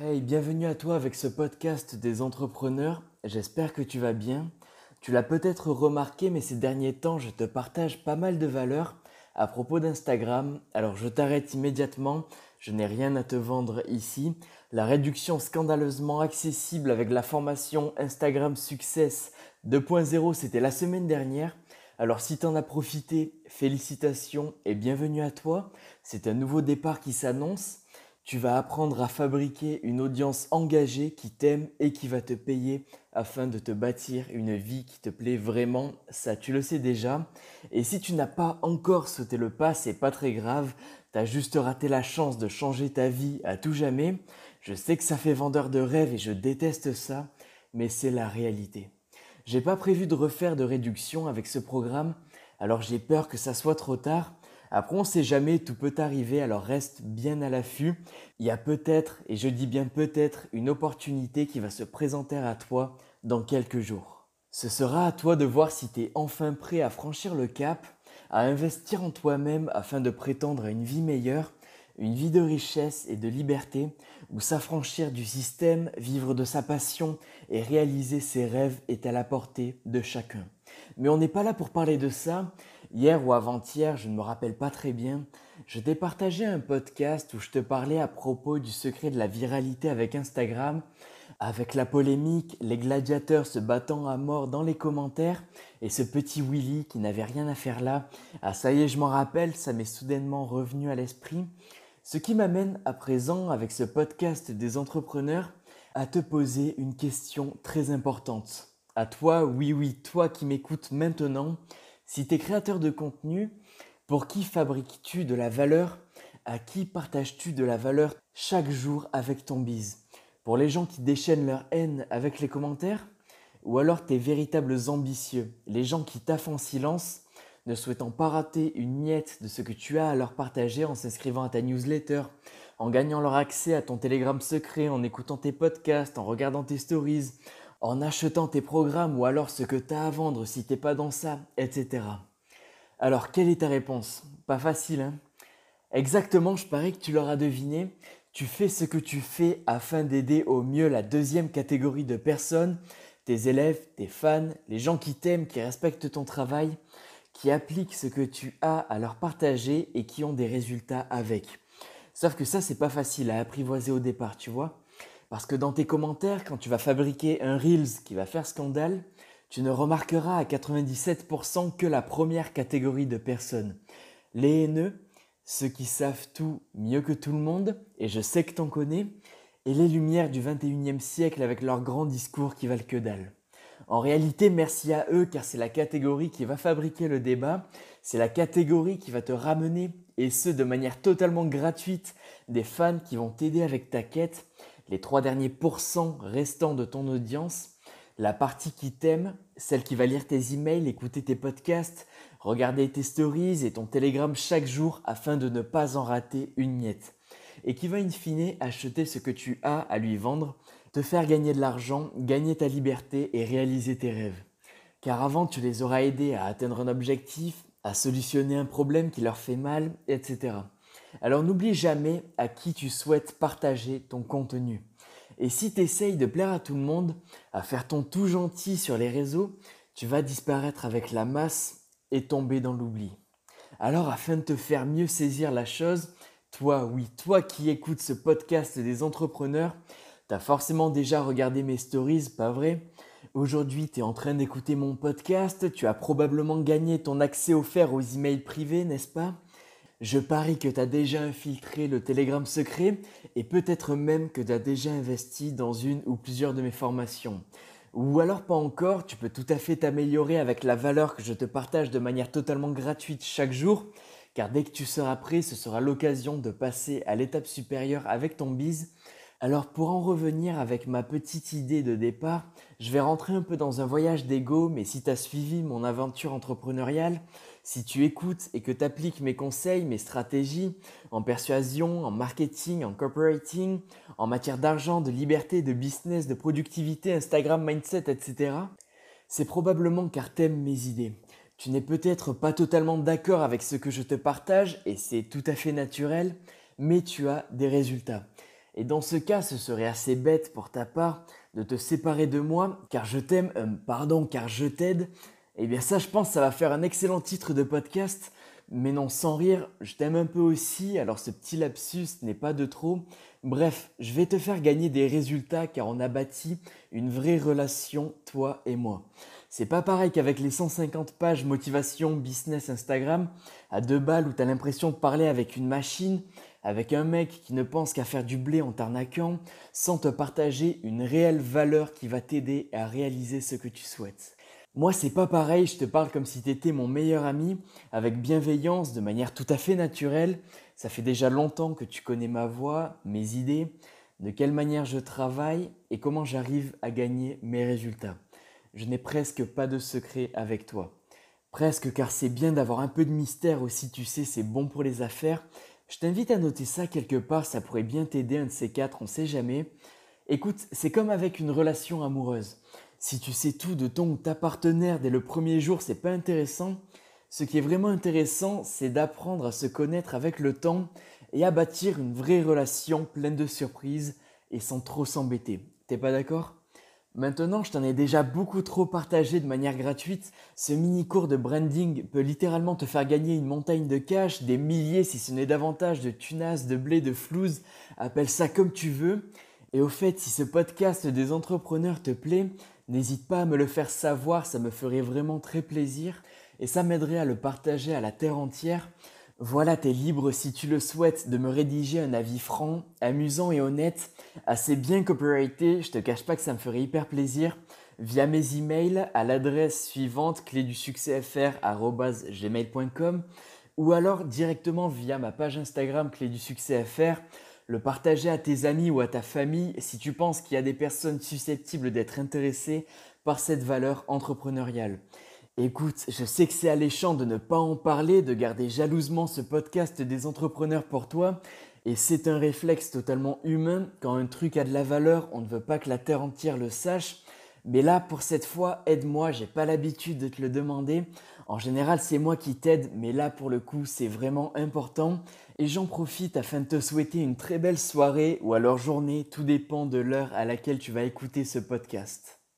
Hey, bienvenue à toi avec ce podcast des entrepreneurs. J'espère que tu vas bien. Tu l'as peut-être remarqué, mais ces derniers temps, je te partage pas mal de valeurs à propos d'Instagram. Alors je t'arrête immédiatement, je n'ai rien à te vendre ici. La réduction scandaleusement accessible avec la formation Instagram Success 2.0, c'était la semaine dernière. Alors si tu en as profité, félicitations et bienvenue à toi. C'est un nouveau départ qui s'annonce. Tu vas apprendre à fabriquer une audience engagée qui t'aime et qui va te payer afin de te bâtir une vie qui te plaît vraiment. Ça, tu le sais déjà. Et si tu n'as pas encore sauté le pas, c'est pas très grave. Tu as juste raté la chance de changer ta vie à tout jamais. Je sais que ça fait vendeur de rêve et je déteste ça, mais c'est la réalité. J'ai pas prévu de refaire de réduction avec ce programme, alors j'ai peur que ça soit trop tard. Après, on ne sait jamais, tout peut arriver, alors reste bien à l'affût. Il y a peut-être, et je dis bien peut-être, une opportunité qui va se présenter à toi dans quelques jours. Ce sera à toi de voir si tu es enfin prêt à franchir le cap, à investir en toi-même afin de prétendre à une vie meilleure, une vie de richesse et de liberté, où s'affranchir du système, vivre de sa passion et réaliser ses rêves est à la portée de chacun. Mais on n'est pas là pour parler de ça, Hier ou avant-hier, je ne me rappelle pas très bien, je t'ai partagé un podcast où je te parlais à propos du secret de la viralité avec Instagram, avec la polémique, les gladiateurs se battant à mort dans les commentaires et ce petit Willy qui n'avait rien à faire là. Ah ça y est, je m'en rappelle, ça m'est soudainement revenu à l'esprit. Ce qui m'amène à présent avec ce podcast des entrepreneurs à te poser une question très importante. À toi, oui oui, toi qui m'écoutes maintenant, si tu es créateur de contenu, pour qui fabriques-tu de la valeur? À qui partages-tu de la valeur chaque jour avec ton bise Pour les gens qui déchaînent leur haine avec les commentaires? Ou alors tes véritables ambitieux, les gens qui taffent en silence, ne souhaitant pas rater une miette de ce que tu as à leur partager en s'inscrivant à ta newsletter, en gagnant leur accès à ton télégramme secret, en écoutant tes podcasts, en regardant tes stories, en achetant tes programmes ou alors ce que tu as à vendre si t'es pas dans ça, etc. Alors, quelle est ta réponse? Pas facile, hein? Exactement, je parie que tu l'auras deviné. Tu fais ce que tu fais afin d'aider au mieux la deuxième catégorie de personnes, tes élèves, tes fans, les gens qui t'aiment, qui respectent ton travail, qui appliquent ce que tu as à leur partager et qui ont des résultats avec. Sauf que ça, c'est pas facile à apprivoiser au départ, tu vois? Parce que dans tes commentaires, quand tu vas fabriquer un Reels qui va faire scandale, tu ne remarqueras à 97% que la première catégorie de personnes. Les haineux, ceux qui savent tout mieux que tout le monde, et je sais que t'en connais, et les lumières du 21e siècle avec leurs grands discours qui valent que dalle. En réalité, merci à eux car c'est la catégorie qui va fabriquer le débat, c'est la catégorie qui va te ramener, et ce de manière totalement gratuite, des fans qui vont t'aider avec ta quête, les trois derniers pourcents restants de ton audience, la partie qui t'aime, celle qui va lire tes emails, écouter tes podcasts, regarder tes stories et ton télégramme chaque jour afin de ne pas en rater une miette, et qui va in fine acheter ce que tu as à lui vendre, te faire gagner de l'argent, gagner ta liberté et réaliser tes rêves. Car avant, tu les auras aidés à atteindre un objectif, à solutionner un problème qui leur fait mal, etc. Alors n'oublie jamais à qui tu souhaites partager ton contenu. Et si tu essayes de plaire à tout le monde, à faire ton tout gentil sur les réseaux, tu vas disparaître avec la masse et tomber dans l'oubli. Alors afin de te faire mieux saisir la chose, toi, oui, toi qui écoutes ce podcast des entrepreneurs, tu as forcément déjà regardé mes stories, pas vrai? Aujourd'hui, tu es en train d'écouter mon podcast, tu as probablement gagné ton accès offert aux emails privés, n'est-ce pas? Je parie que tu as déjà infiltré le Telegram secret et peut-être même que tu as déjà investi dans une ou plusieurs de mes formations. Ou alors pas encore, tu peux tout à fait t'améliorer avec la valeur que je te partage de manière totalement gratuite chaque jour, car dès que tu seras prêt, ce sera l'occasion de passer à l'étape supérieure avec ton bise. Alors pour en revenir avec ma petite idée de départ, je vais rentrer un peu dans un voyage d'ego, mais si tu as suivi mon aventure entrepreneuriale, si tu écoutes et que tu appliques mes conseils, mes stratégies en persuasion, en marketing, en corporating, en matière d'argent, de liberté, de business, de productivité, Instagram, mindset, etc., c'est probablement car t'aimes mes idées. Tu n'es peut-être pas totalement d'accord avec ce que je te partage et c'est tout à fait naturel, mais tu as des résultats. Et dans ce cas, ce serait assez bête pour ta part de te séparer de moi, car je t'aime, euh, pardon, car je t'aide. Eh bien ça, je pense, ça va faire un excellent titre de podcast. Mais non, sans rire, je t'aime un peu aussi, alors ce petit lapsus n'est pas de trop. Bref, je vais te faire gagner des résultats car on a bâti une vraie relation, toi et moi. C'est pas pareil qu'avec les 150 pages motivation business Instagram à deux balles où t'as l'impression de parler avec une machine, avec un mec qui ne pense qu'à faire du blé en t'arnaquant, sans te partager une réelle valeur qui va t'aider à réaliser ce que tu souhaites. Moi, c'est pas pareil, je te parle comme si tu étais mon meilleur ami, avec bienveillance, de manière tout à fait naturelle. Ça fait déjà longtemps que tu connais ma voix, mes idées, de quelle manière je travaille et comment j'arrive à gagner mes résultats. Je n'ai presque pas de secret avec toi. Presque car c'est bien d'avoir un peu de mystère aussi, tu sais, c'est bon pour les affaires. Je t'invite à noter ça quelque part, ça pourrait bien t'aider, un de ces quatre, on sait jamais. Écoute, c'est comme avec une relation amoureuse. Si tu sais tout de ton ou ta partenaire dès le premier jour, c'est pas intéressant. Ce qui est vraiment intéressant, c'est d'apprendre à se connaître avec le temps et à bâtir une vraie relation pleine de surprises et sans trop s'embêter. T'es pas d'accord? Maintenant, je t'en ai déjà beaucoup trop partagé de manière gratuite. Ce mini cours de branding peut littéralement te faire gagner une montagne de cash, des milliers si ce n'est davantage de tunas, de blé, de flouze, appelle ça comme tu veux. Et au fait, si ce podcast des entrepreneurs te plaît, N'hésite pas à me le faire savoir, ça me ferait vraiment très plaisir et ça m'aiderait à le partager à la terre entière. Voilà, t'es libre si tu le souhaites de me rédiger un avis franc, amusant et honnête, assez bien copyrighté, je te cache pas que ça me ferait hyper plaisir, via mes emails à l'adresse suivante clé du succès ou alors directement via ma page Instagram clé du succès le partager à tes amis ou à ta famille si tu penses qu'il y a des personnes susceptibles d'être intéressées par cette valeur entrepreneuriale. Écoute, je sais que c'est alléchant de ne pas en parler, de garder jalousement ce podcast des entrepreneurs pour toi, et c'est un réflexe totalement humain. Quand un truc a de la valeur, on ne veut pas que la terre entière le sache. Mais là, pour cette fois, aide-moi, j'ai pas l'habitude de te le demander. En général, c'est moi qui t'aide, mais là, pour le coup, c'est vraiment important. Et j'en profite afin de te souhaiter une très belle soirée ou alors journée, tout dépend de l'heure à laquelle tu vas écouter ce podcast.